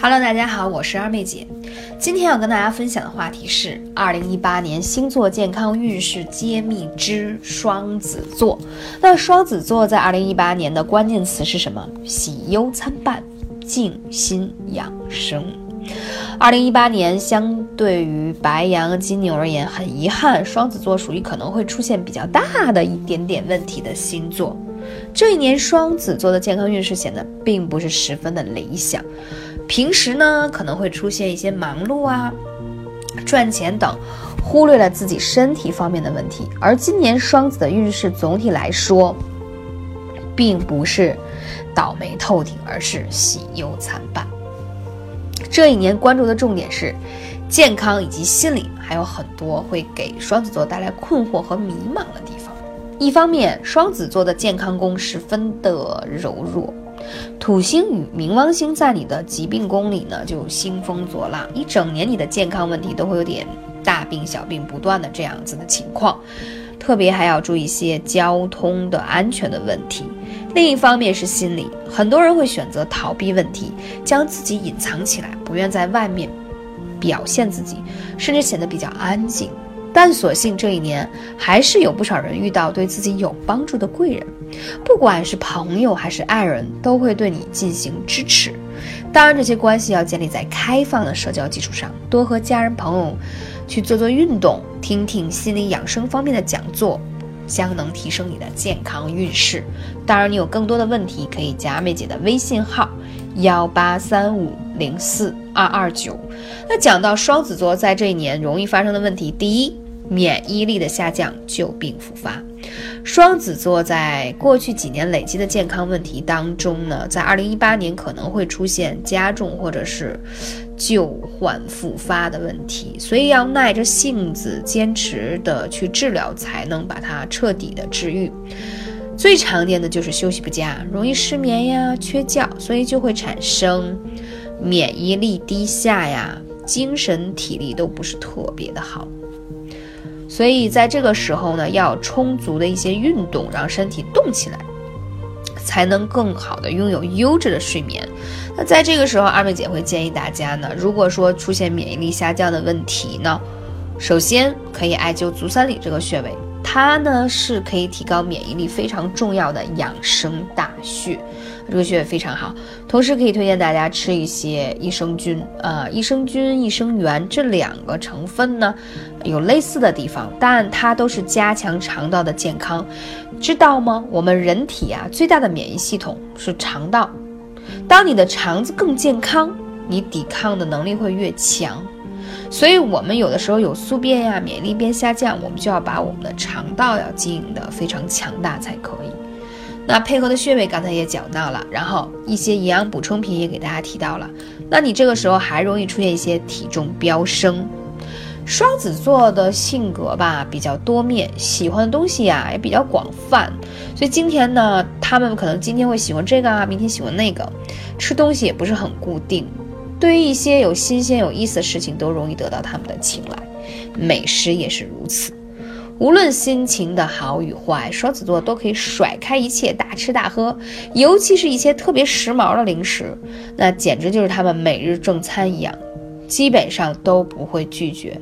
Hello，大家好，我是二妹姐。今天要跟大家分享的话题是二零一八年星座健康运势揭秘之双子座。那双子座在二零一八年的关键词是什么？喜忧参半，静心养生。二零一八年相对于白羊、金牛而言，很遗憾，双子座属于可能会出现比较大的一点点问题的星座。这一年，双子座的健康运势显得并不是十分的理想。平时呢，可能会出现一些忙碌啊、赚钱等，忽略了自己身体方面的问题。而今年双子的运势总体来说，并不是倒霉透顶，而是喜忧参半。这一年关注的重点是健康以及心理，还有很多会给双子座带来困惑和迷茫的地方。一方面，双子座的健康宫十分的柔弱，土星与冥王星在你的疾病宫里呢，就兴风作浪，一整年你的健康问题都会有点大病小病不断的这样子的情况，特别还要注意一些交通的安全的问题。另一方面是心理，很多人会选择逃避问题，将自己隐藏起来，不愿在外面表现自己，甚至显得比较安静。但所幸这一年还是有不少人遇到对自己有帮助的贵人，不管是朋友还是爱人，都会对你进行支持。当然，这些关系要建立在开放的社交基础上，多和家人朋友去做做运动，听听心理养生方面的讲座，将能提升你的健康运势。当然，你有更多的问题可以加妹姐的微信号：幺八三五零四二二九。那讲到双子座在这一年容易发生的问题，第一。免疫力的下降，旧病复发。双子座在过去几年累积的健康问题当中呢，在二零一八年可能会出现加重或者是旧患复发的问题，所以要耐着性子坚持的去治疗，才能把它彻底的治愈。最常见的就是休息不佳，容易失眠呀、缺觉，所以就会产生免疫力低下呀，精神体力都不是特别的好。所以在这个时候呢，要充足的一些运动，让身体动起来，才能更好的拥有优质的睡眠。那在这个时候，二妹姐会建议大家呢，如果说出现免疫力下降的问题呢，首先可以艾灸足三里这个穴位。它呢是可以提高免疫力非常重要的养生大穴，这个穴位非常好。同时可以推荐大家吃一些益生菌啊，益生菌、益生元这两个成分呢有类似的地方，但它都是加强肠道的健康，知道吗？我们人体啊最大的免疫系统是肠道，当你的肠子更健康，你抵抗的能力会越强。所以，我们有的时候有宿便呀，免疫力变下降，我们就要把我们的肠道要经营的非常强大才可以。那配合的穴位刚才也讲到了，然后一些营养补充品也给大家提到了。那你这个时候还容易出现一些体重飙升。双子座的性格吧比较多面，喜欢的东西呀也比较广泛，所以今天呢，他们可能今天会喜欢这个啊，明天喜欢那个，吃东西也不是很固定。对于一些有新鲜有意思的事情，都容易得到他们的青睐，美食也是如此。无论心情的好与坏，双子座都可以甩开一切大吃大喝，尤其是一些特别时髦的零食，那简直就是他们每日正餐一样，基本上都不会拒绝。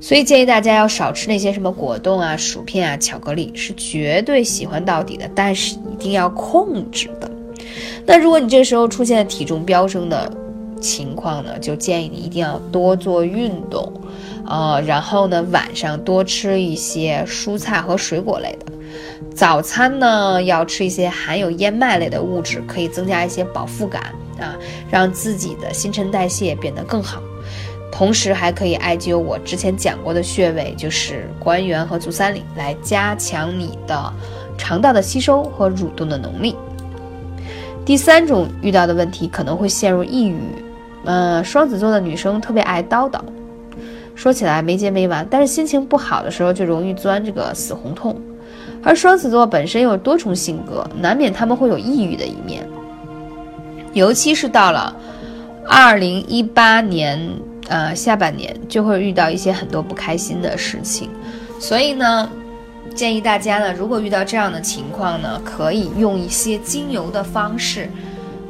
所以建议大家要少吃那些什么果冻啊、薯片啊、巧克力，是绝对喜欢到底的，但是一定要控制的。那如果你这时候出现体重飙升的，情况呢，就建议你一定要多做运动，呃，然后呢，晚上多吃一些蔬菜和水果类的。早餐呢，要吃一些含有燕麦类的物质，可以增加一些饱腹感啊，让自己的新陈代谢变得更好。同时还可以艾灸我之前讲过的穴位，就是关元和足三里，来加强你的肠道的吸收和蠕动的能力。第三种遇到的问题可能会陷入抑郁。嗯，双子座的女生特别爱叨叨，说起来没结没完，但是心情不好的时候就容易钻这个死胡同。而双子座本身有多重性格，难免他们会有抑郁的一面，尤其是到了二零一八年呃下半年，就会遇到一些很多不开心的事情。所以呢，建议大家呢，如果遇到这样的情况呢，可以用一些精油的方式。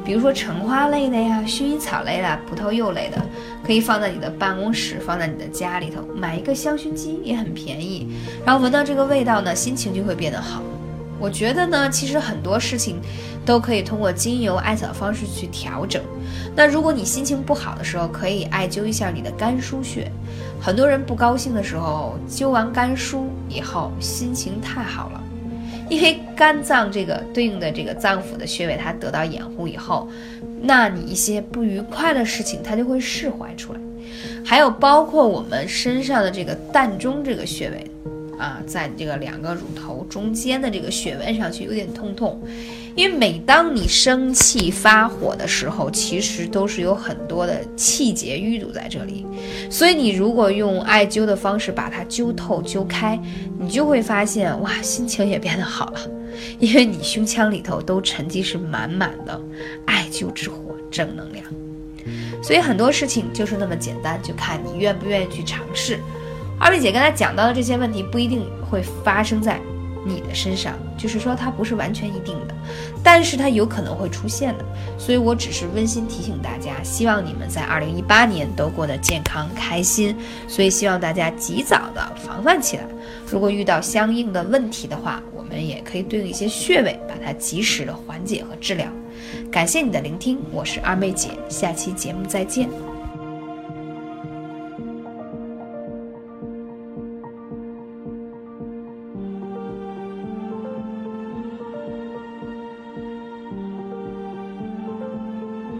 比如说橙花类的呀、薰衣草类的、葡萄柚类的，可以放在你的办公室，放在你的家里头，买一个香薰机也很便宜，然后闻到这个味道呢，心情就会变得好。我觉得呢，其实很多事情都可以通过精油艾草方式去调整。那如果你心情不好的时候，可以艾灸一下你的肝腧穴。很多人不高兴的时候，灸完肝腧以后，心情太好了，因为肝脏这个对应的这个脏腑的穴位，它得到掩护以后，那你一些不愉快的事情，它就会释怀出来。还有包括我们身上的这个膻中这个穴位。啊，在这个两个乳头中间的这个穴位上去有点痛痛，因为每当你生气发火的时候，其实都是有很多的气结淤堵在这里，所以你如果用艾灸的方式把它灸透灸开，你就会发现哇，心情也变得好了，因为你胸腔里头都沉积是满满的艾灸之火正能量，所以很多事情就是那么简单，就看你愿不愿意去尝试。二位姐刚才讲到的这些问题不一定会发生在你的身上，就是说它不是完全一定的，但是它有可能会出现的。所以我只是温馨提醒大家，希望你们在二零一八年都过得健康开心。所以希望大家及早的防范起来。如果遇到相应的问题的话，我们也可以对应一些穴位，把它及时的缓解和治疗。感谢你的聆听，我是二妹姐，下期节目再见。